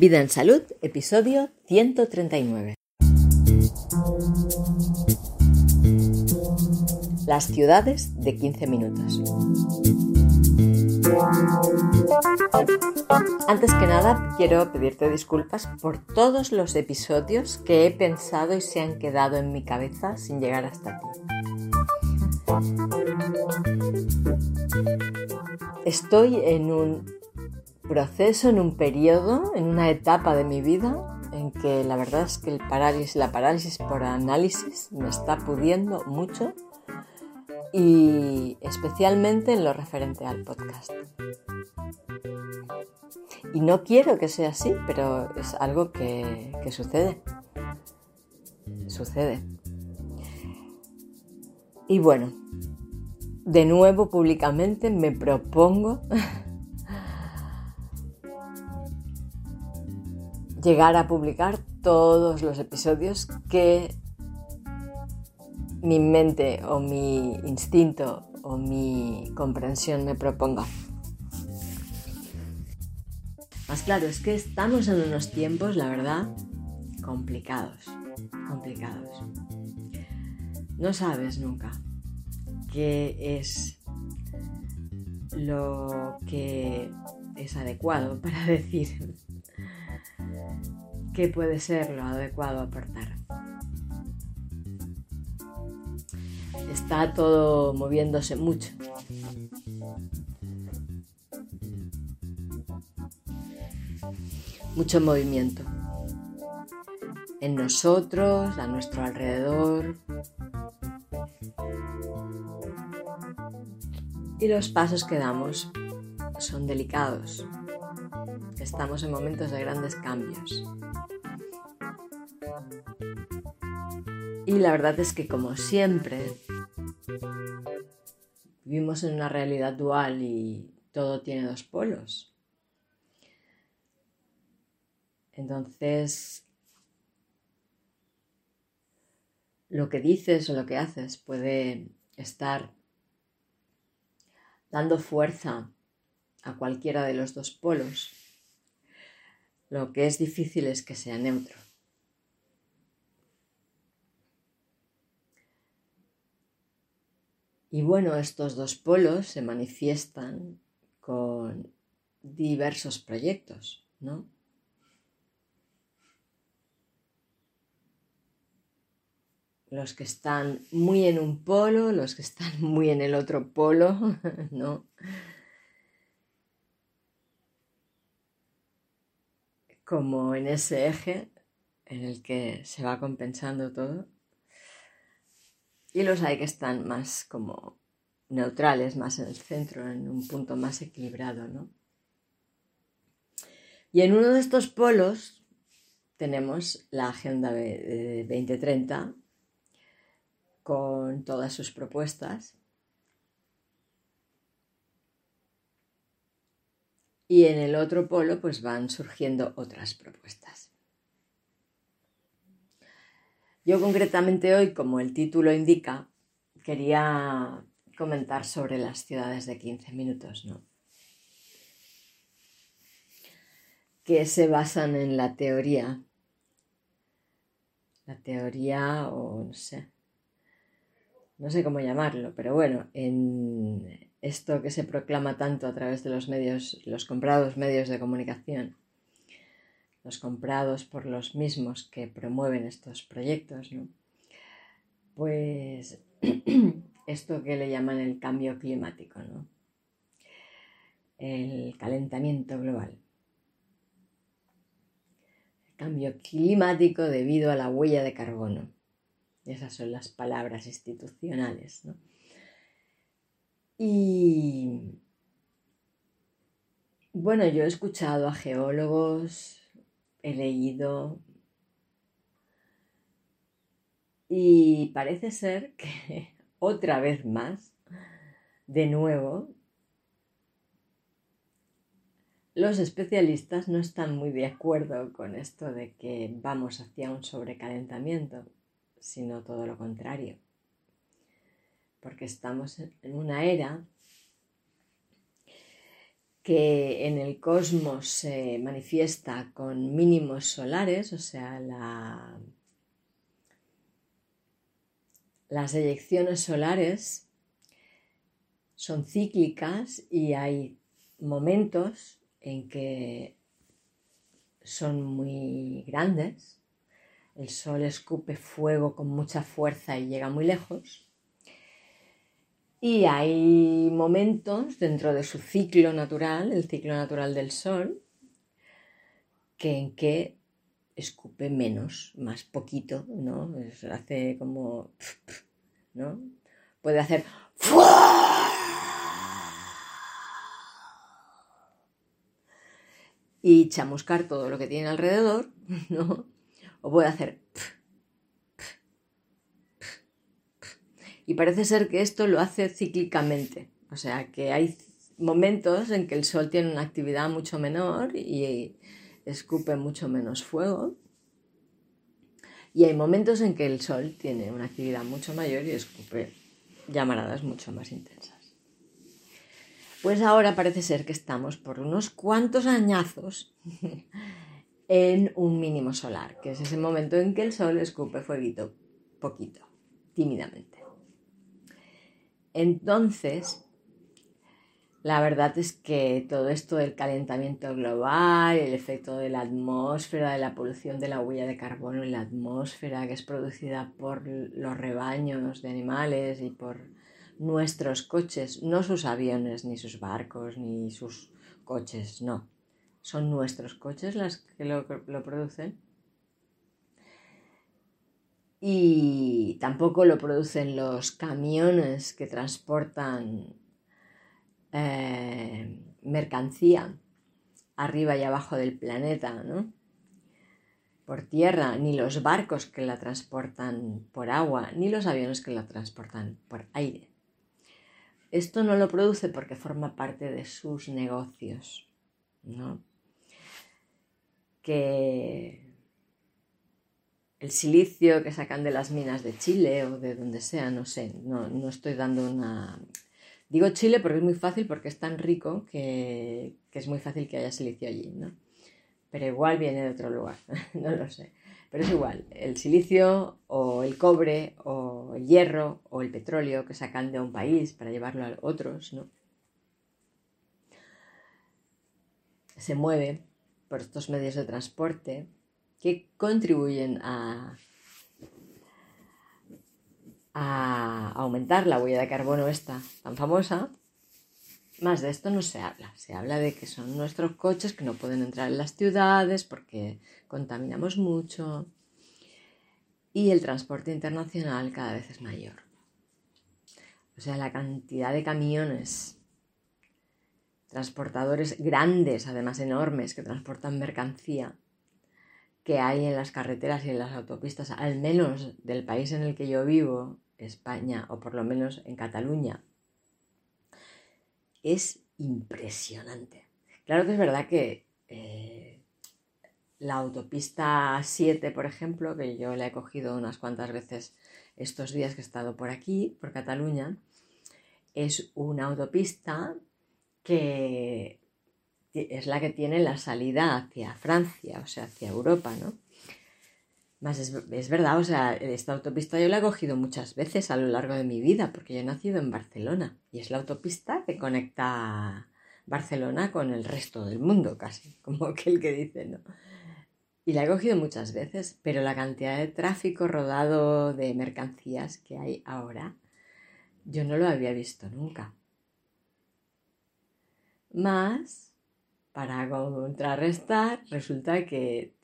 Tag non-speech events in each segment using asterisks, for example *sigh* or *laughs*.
Vida en Salud, episodio 139. Las ciudades de 15 minutos. Antes que nada, quiero pedirte disculpas por todos los episodios que he pensado y se han quedado en mi cabeza sin llegar hasta ti. Estoy en un proceso, en un periodo, en una etapa de mi vida en que la verdad es que el parálisis, la parálisis por análisis me está pudiendo mucho y especialmente en lo referente al podcast. Y no quiero que sea así, pero es algo que, que sucede. Sucede. Y bueno, de nuevo públicamente me propongo *laughs* llegar a publicar todos los episodios que mi mente o mi instinto o mi comprensión me proponga. Más claro, es que estamos en unos tiempos, la verdad, complicados, complicados. No sabes nunca qué es lo que es adecuado para *laughs* decir qué puede ser lo adecuado aportar. Está todo moviéndose mucho. Mucho movimiento. En nosotros, a nuestro alrededor. Y los pasos que damos son delicados. Estamos en momentos de grandes cambios. Y la verdad es que como siempre, vivimos en una realidad dual y todo tiene dos polos. Entonces, lo que dices o lo que haces puede estar dando fuerza a cualquiera de los dos polos. Lo que es difícil es que sea neutro. Y bueno, estos dos polos se manifiestan con diversos proyectos, ¿no? Los que están muy en un polo, los que están *laughs* muy en el otro polo, *laughs* ¿no? Como en ese eje en el que se va compensando todo y los hay que están más como neutrales, más en el centro, en un punto más equilibrado, ¿no? Y en uno de estos polos tenemos la Agenda 2030 con todas sus propuestas. Y en el otro polo pues van surgiendo otras propuestas. Yo concretamente hoy, como el título indica, quería comentar sobre las ciudades de 15 minutos, ¿no? Que se basan en la teoría. La teoría, o no sé, no sé cómo llamarlo, pero bueno, en esto que se proclama tanto a través de los medios, los comprados medios de comunicación, los comprados por los mismos que promueven estos proyectos, ¿no? pues *clears throat* esto que le llaman el cambio climático, ¿no? el calentamiento global. El cambio climático debido a la huella de carbono. Esas son las palabras institucionales. ¿no? Y bueno, yo he escuchado a geólogos, he leído y parece ser que *laughs* otra vez más, de nuevo, los especialistas no están muy de acuerdo con esto de que vamos hacia un sobrecalentamiento, sino todo lo contrario. Porque estamos en una era que en el cosmos se manifiesta con mínimos solares, o sea, las eyecciones solares son cíclicas y hay momentos en que son muy grandes. El sol escupe fuego con mucha fuerza y llega muy lejos. Y hay momentos dentro de su ciclo natural, el ciclo natural del sol, que en que escupe menos, más poquito, ¿no? hace como, ¿no? Puede hacer y chamuscar todo lo que tiene alrededor, *laughs* ¿no? O puede hacer Y parece ser que esto lo hace cíclicamente. O sea, que hay momentos en que el Sol tiene una actividad mucho menor y escupe mucho menos fuego. Y hay momentos en que el Sol tiene una actividad mucho mayor y escupe llamaradas mucho más intensas. Pues ahora parece ser que estamos por unos cuantos añazos *laughs* en un mínimo solar, que es ese momento en que el Sol escupe fueguito poquito, tímidamente. Entonces, la verdad es que todo esto del calentamiento global, el efecto de la atmósfera, de la polución de la huella de carbono en la atmósfera que es producida por los rebaños de animales y por nuestros coches, no sus aviones, ni sus barcos, ni sus coches, no. Son nuestros coches las que lo, lo producen y tampoco lo producen los camiones que transportan eh, mercancía arriba y abajo del planeta, ¿no? Por tierra, ni los barcos que la transportan por agua, ni los aviones que la transportan por aire. Esto no lo produce porque forma parte de sus negocios, ¿no? Que el silicio que sacan de las minas de Chile o de donde sea, no sé, no, estoy dando una... Digo Chile porque es muy fácil, porque es tan rico que, es muy fácil que haya silicio allí, ¿no? Pero igual viene de otro lugar, *laughs* no lo sé. Pero es igual, el silicio o el cobre o el hierro o el petróleo que sacan de un país para llevarlo a otros, ¿no? Se mueve por estos medios de transporte que contribuyen a, aumentar la huella de carbono esta tan famosa, más de esto no se habla. Se habla de que son nuestros coches que no pueden entrar en las ciudades porque contaminamos mucho y el transporte internacional cada vez es mayor. O sea, la cantidad de camiones, transportadores grandes, además enormes, que transportan mercancía, que hay en las carreteras y en las autopistas, al menos del país en el que yo vivo, España, o por lo menos en Cataluña, es impresionante. Claro que es verdad que eh, la autopista 7, por ejemplo, que yo la he cogido unas cuantas veces estos días que he estado por aquí, por Cataluña, es una autopista que es la que tiene la salida hacia Francia, o sea, hacia Europa, ¿no? Más es, verdad, o sea, esta autopista yo la he cogido muchas veces a lo largo de mi vida, porque yo he nacido en Barcelona y es la autopista que conecta Barcelona con el resto del mundo, casi, *laughs* como aquel que dice, ¿no? Y la he cogido muchas veces, pero la cantidad de tráfico rodado de mercancías que hay ahora, yo no lo había visto nunca. Más para contrarrestar, resulta que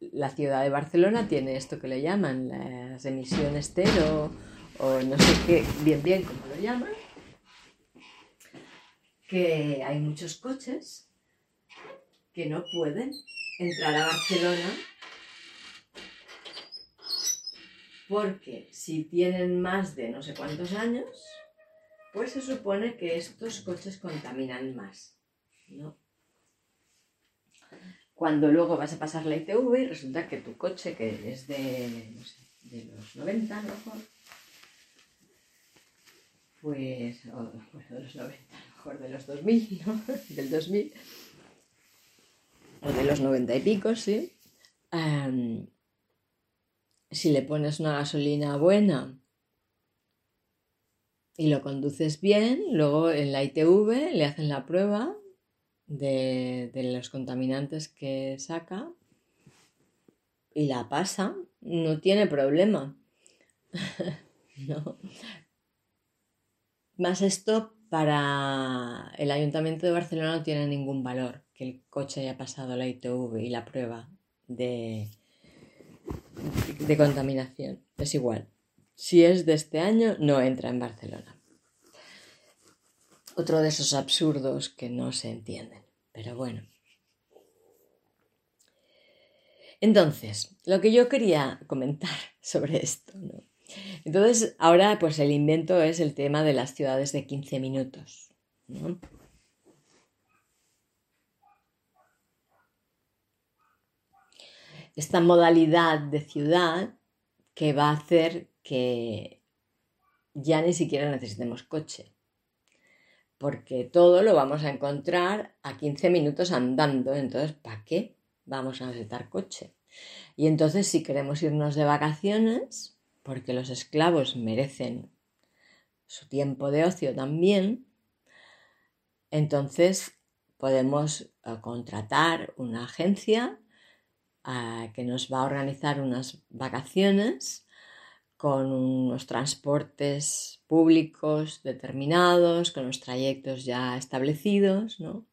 la ciudad de Barcelona tiene esto que le llaman las emisiones cero o no sé qué, bien bien cómo lo llaman, que hay muchos coches que no pueden entrar a Barcelona porque si tienen más de no sé cuántos años, pues se supone que estos coches contaminan más, ¿no? Cuando luego vas a pasar la ITV y resulta que tu coche, que es de, no sé, de los 90 a lo mejor, pues, o, bueno, de los 90 a lo mejor de los 2000, ¿no? *laughs* Del 2000, o de los 90 y pico, sí. Em, si le pones una gasolina buena y lo conduces bien, luego en la ITV le hacen la prueba de, los contaminantes que saca y la pasa, no tiene problema. *laughs* no. Más esto para el Ayuntamiento de Barcelona no tiene ningún valor que el coche haya pasado la ITV y la prueba de, de contaminación. Es igual. Si es de este año, no entra en Barcelona. Otro de esos absurdos que no se entienden. Pero bueno. Entonces, lo que yo quería comentar *laughs* sobre esto. Entonces, ahora pues el invento es el tema de las ciudades de 15 minutos. ¿no? Esta modalidad de ciudad que va a hacer que ya ni siquiera necesitemos coche, porque todo lo vamos a encontrar a 15 minutos andando, entonces ¿para qué vamos a necesitar coche? Y entonces si queremos irnos de vacaciones, porque los esclavos merecen su tiempo de ocio también, entonces podemos eh, contratar una agencia eh, que nos va a organizar unas vacaciones con unos transportes públicos determinados, con los trayectos ya establecidos, ¿no?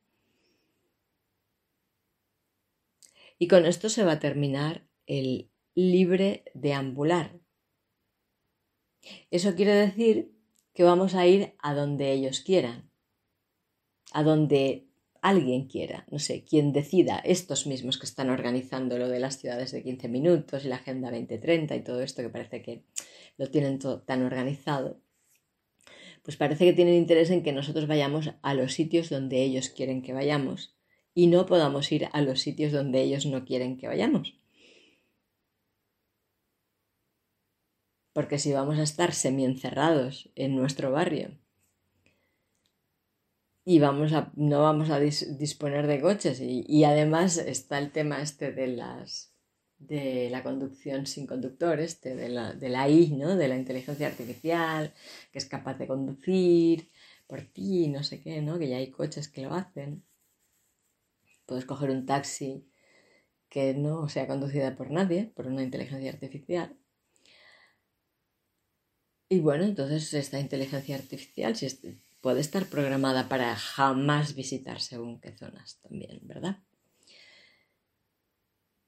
Y con esto se va a terminar el libre deambular, eso quiere decir que vamos a ir a donde ellos quieran, a donde alguien quiera, no sé, quien decida, estos mismos que están organizando lo de las ciudades de 15 minutos y la Agenda 2030 y todo esto que parece que lo tienen todo tan organizado, pues parece que tienen interés en que nosotros vayamos a los sitios donde ellos quieren que vayamos y no podamos ir a los sitios donde ellos no quieren que vayamos. porque si vamos a estar semi-encerrados en nuestro barrio y vamos a, no vamos a disponer de coches y, además está el tema este de las de la conducción sin conductor, este, de la, de la I, ¿no? de la inteligencia artificial, que es capaz de conducir por ti, no sé qué, ¿no? que ya hay coches que lo hacen. Puedes coger un taxi que no sea conducida por nadie, por una inteligencia artificial. Y bueno, entonces esta inteligencia artificial puede estar programada para jamás visitar según qué zonas también, ¿verdad?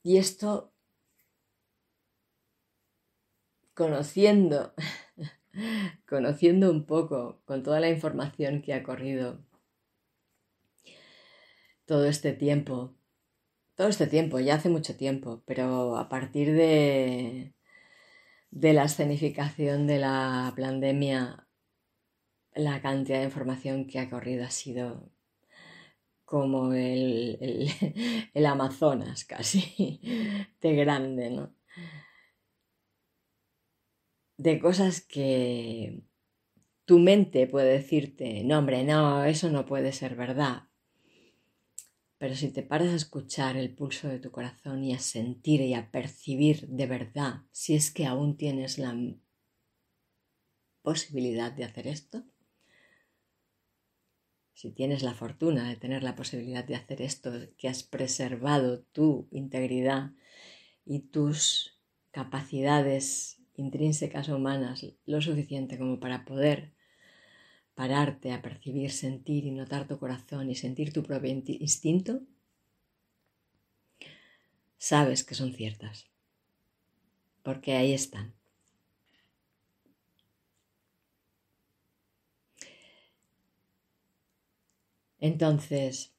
Y esto, conociendo, *laughs* conociendo un poco con toda la información que ha corrido todo este tiempo, todo este tiempo, ya hace mucho tiempo, pero a partir de, de la escenificación de la pandemia, la cantidad de información que ha corrido ha sido como el, el, *laughs* Amazonas casi, de grande, ¿no? De cosas que tu mente puede decirte, no hombre, no, eso no puede ser verdad, pero si te paras a escuchar el pulso de tu corazón y a sentir y a percibir de verdad si es que aún tienes la posibilidad de hacer esto, si tienes la fortuna de tener la posibilidad de hacer esto, que has preservado tu integridad y tus capacidades intrínsecas humanas lo suficiente como para poder pararte a percibir, sentir y notar tu corazón y sentir tu propio instinto, sabes que son ciertas, porque ahí están. Entonces,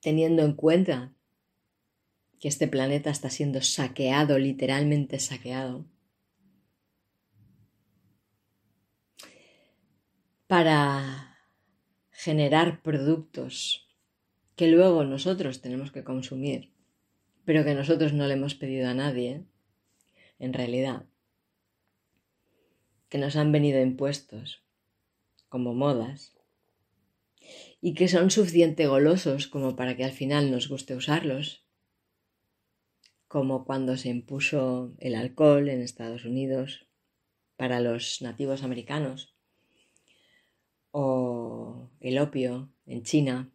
teniendo en cuenta que este planeta está siendo saqueado, literalmente saqueado, para generar productos que luego nosotros tenemos que consumir, pero que nosotros no le hemos pedido a nadie, en realidad, que nos han venido impuestos como modas, y que son suficiente golosos como para que al final nos guste usarlos, como cuando se impuso el alcohol en Estados Unidos para los nativos americanos o el opio en China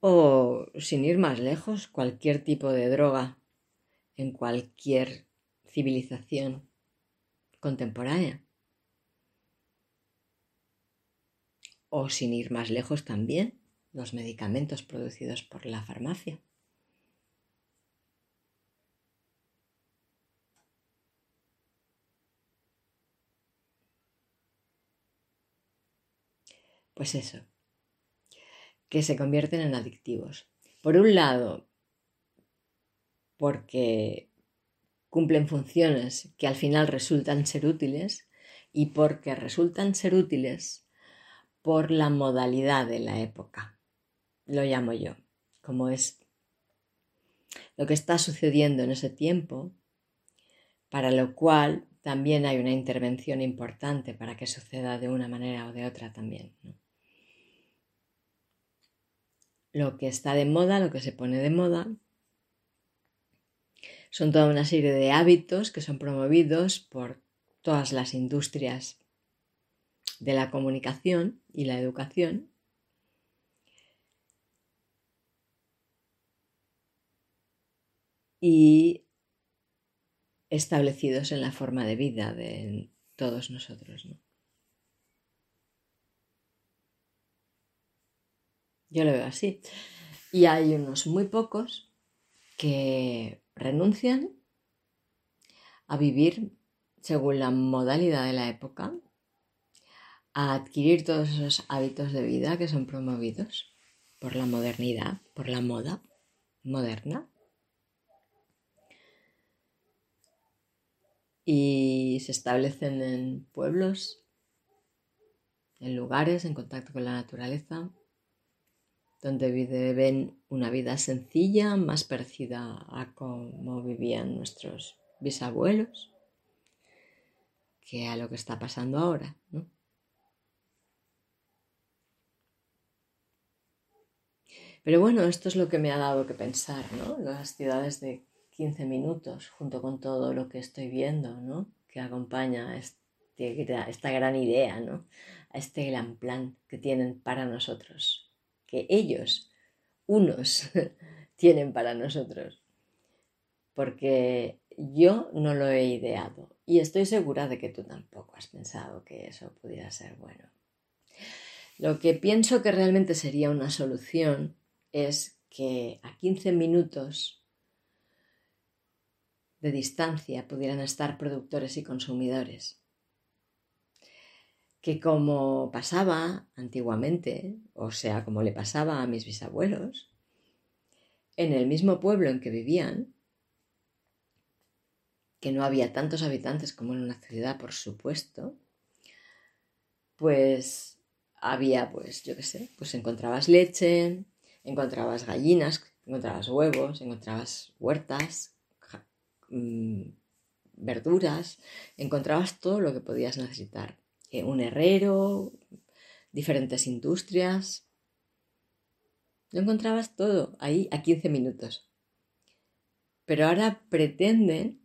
o sin ir más lejos cualquier tipo de droga en cualquier civilización contemporánea. O sin ir más lejos también, los medicamentos producidos por la farmacia. Pues eso, que se convierten en adictivos. Por un lado, porque cumplen funciones que al final resultan ser útiles y porque resultan ser útiles por la modalidad de la época. Lo llamo yo, como es lo que está sucediendo en ese tiempo, para lo cual también hay una intervención importante para que suceda de una manera o de otra también. Lo que está de moda, lo que se pone de moda, son toda una serie de hábitos que son promovidos por todas las industrias de la comunicación y la educación. Y establecidos en la forma de vida de todos nosotros. Yo lo veo así. Y hay unos muy pocos que renuncian a vivir según la modalidad de la época, a adquirir todos esos hábitos de vida que son promovidos por la modernidad, por la moda moderna. Y se establecen en pueblos, en lugares en contacto con la naturaleza, donde viven una vida sencilla, más parecida a cómo vivían nuestros bisabuelos, que a lo que está pasando ahora. Pero bueno, esto es lo que me ha dado que pensar, ¿no? Las ciudades de 15 minutos, junto con todo lo que estoy viendo, ¿no? Que acompaña este, esta gran idea, ¿no? A este gran plan que tienen para nosotros que ellos, unos, *laughs* tienen para nosotros. Porque yo no lo he ideado y estoy segura de que tú tampoco has pensado que eso pudiera ser bueno. Lo que pienso que realmente sería una solución es que a 15 minutos de distancia pudieran estar productores y consumidores. Que como pasaba antiguamente, o sea, como le pasaba a mis bisabuelos, en el mismo pueblo en que vivían, que no había tantos habitantes como en una ciudad, por supuesto, pues había, pues, yo qué sé, pues encontrabas leche, encontrabas gallinas, encontrabas huevos, encontrabas huertas, mm, verduras, encontrabas todo lo que podías necesitar eh, un herrero, diferentes industrias. Lo encontrabas todo ahí a 15 minutos. Pero ahora pretenden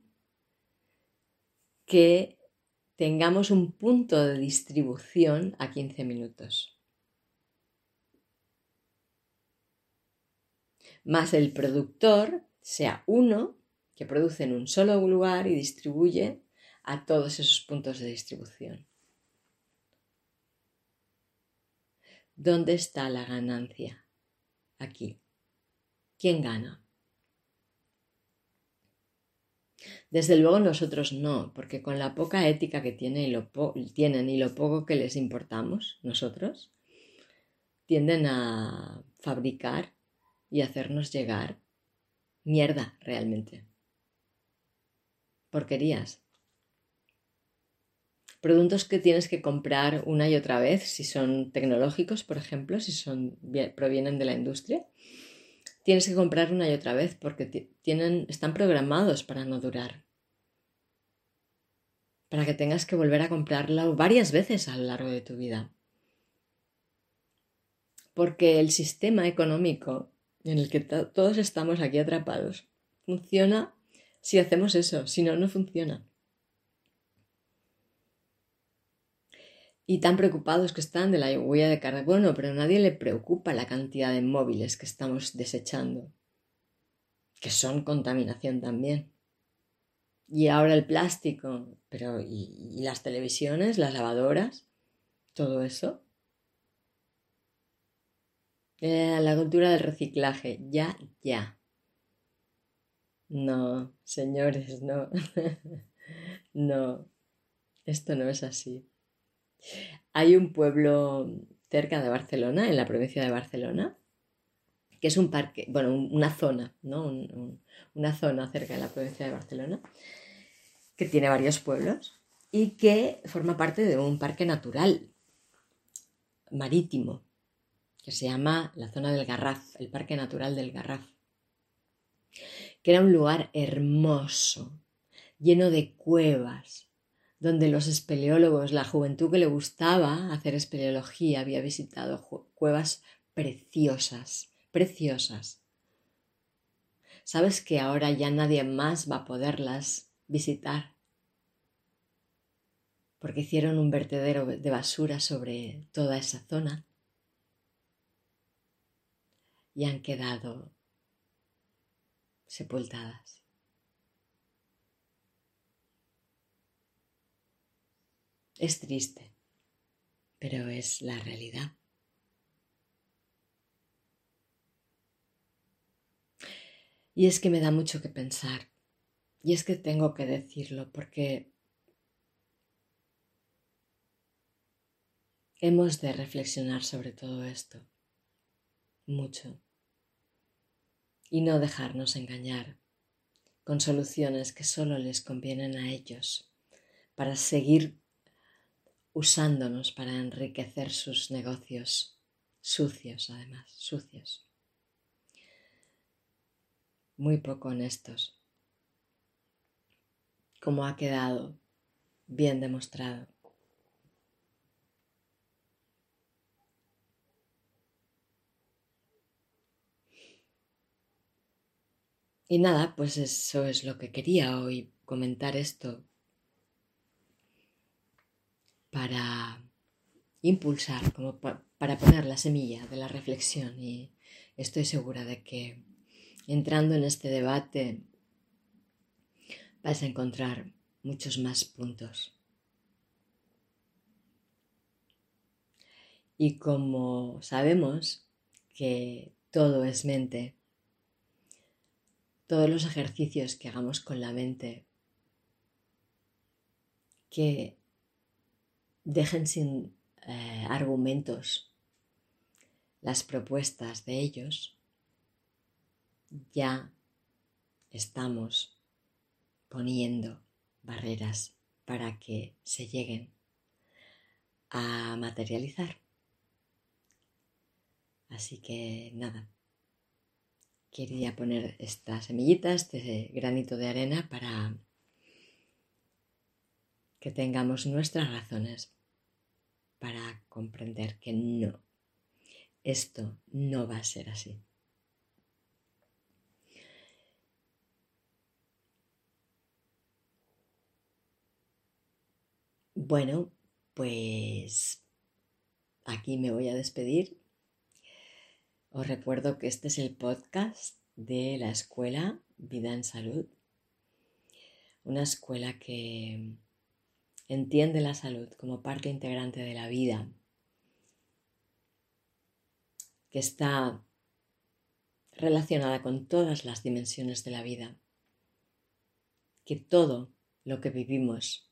que tengamos un punto de distribución a 15 minutos. Más el productor sea uno que produce en un solo lugar y distribuye a todos esos puntos de distribución. ¿Dónde está la ganancia? Aquí. ¿Quién gana? Desde luego nosotros no, porque con la poca ética que tienen y lo, tienen y lo poco que les importamos nosotros, tienden a fabricar y hacernos llegar mierda realmente. Porquerías productos que tienes que comprar una y otra vez, si son tecnológicos, por ejemplo, si son, provienen de la industria, tienes que comprar una y otra vez porque tienen, están programados para no durar. Para que tengas que volver a comprarlo varias veces a lo largo de tu vida. porque el sistema económico en el que todos estamos aquí atrapados funciona si hacemos eso, si no, no funciona. Y tan preocupados que están de la huella de carbono, pero a nadie le preocupa la cantidad de móviles que estamos desechando, que son contaminación también. Y ahora el plástico, pero ¿y, las televisiones, las lavadoras? Todo eso. Eh, la cultura del reciclaje, ya, ya. No, señores, no. *laughs* no, esto no es así. Hay un pueblo cerca de Barcelona, en la provincia de Barcelona, que es un parque, bueno, una zona, ¿no? una zona cerca de la provincia de Barcelona, que tiene varios pueblos y que forma parte de un parque natural marítimo, que se llama la zona del Garraf, el Parque Natural del Garraf, que era un lugar hermoso, lleno de cuevas, donde los espeleólogos, la juventud que le gustaba hacer espeleología, había visitado cuevas preciosas, preciosas. ¿Sabes que ahora ya nadie más va a poderlas visitar? Porque hicieron un vertedero de basura sobre toda esa zona y han quedado sepultadas. Es triste, pero es la realidad. Y es que me da mucho que pensar. Y es que tengo que decirlo porque hemos de reflexionar sobre todo esto. Mucho. Y no dejarnos engañar con soluciones que solo les convienen a ellos para seguir usándonos para enriquecer sus negocios sucios, además, sucios. Muy poco honestos, como ha quedado bien demostrado. Y nada, pues eso es lo que quería hoy comentar esto para impulsar, como para poner la semilla de la reflexión y estoy segura de que entrando en este debate vas a encontrar muchos más puntos. Y como sabemos que todo es mente, todos los ejercicios que hagamos con la mente, que dejen sin eh, argumentos las propuestas de ellos, ya estamos poniendo barreras para que se lleguen a materializar. Así que nada, quería poner estas semillitas, este granito de arena para que tengamos nuestras razones para comprender que no, esto no va a ser así. Bueno, pues aquí me voy a despedir. Os recuerdo que este es el podcast de la escuela Vida en Salud, una escuela que entiende la salud como parte integrante de la vida, que está relacionada con todas las dimensiones de la vida, que todo lo que vivimos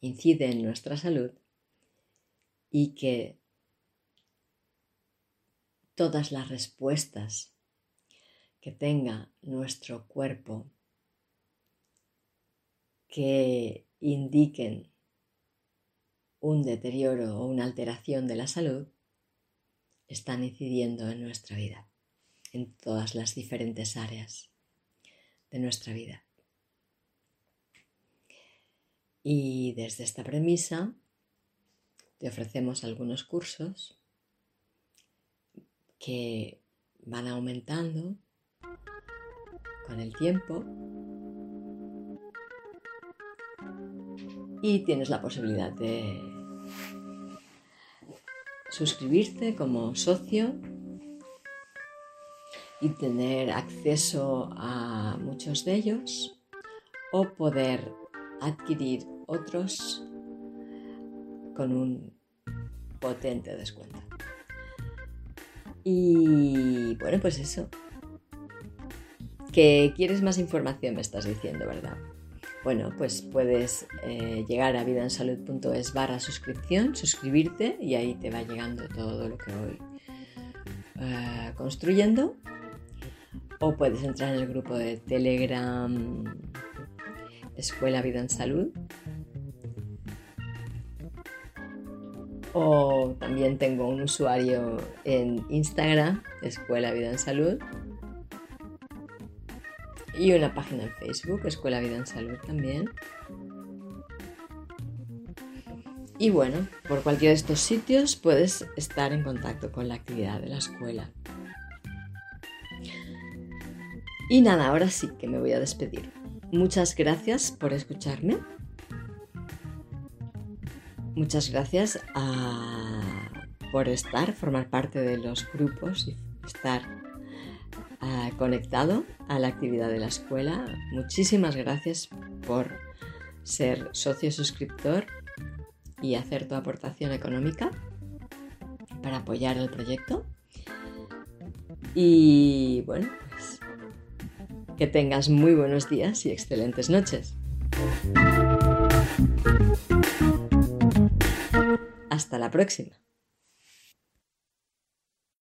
incide en nuestra salud y que todas las respuestas que tenga nuestro cuerpo que indiquen un deterioro o una alteración de la salud están incidiendo en nuestra vida, en todas las diferentes áreas de nuestra vida. Y desde esta premisa te ofrecemos algunos cursos que van aumentando con el tiempo y tienes la posibilidad de suscribirte como socio y tener acceso a muchos de ellos o poder adquirir otros con un potente descuento. Y bueno, pues eso. Que quieres más información, me estás diciendo, ¿verdad? Bueno, pues puedes eh, llegar a vidaensalud.es barra suscripción, suscribirte y ahí te va llegando todo lo que voy eh, construyendo. O puedes entrar en el grupo de Telegram Escuela Vida en Salud. O también tengo un usuario en Instagram, Escuela Vida en Salud y una página en Facebook, Escuela Vida en Salud también. Y bueno, por cualquiera de estos sitios puedes estar en contacto con la actividad de la escuela. Y nada, ahora sí que me voy a despedir. Muchas gracias por escucharme. Muchas gracias ah, por estar, formar parte de los grupos y estar conectado a la actividad de la escuela. Muchísimas gracias por ser socio suscriptor y hacer tu aportación económica para apoyar el proyecto. Y bueno, pues que tengas muy buenos días y excelentes noches. La próxima.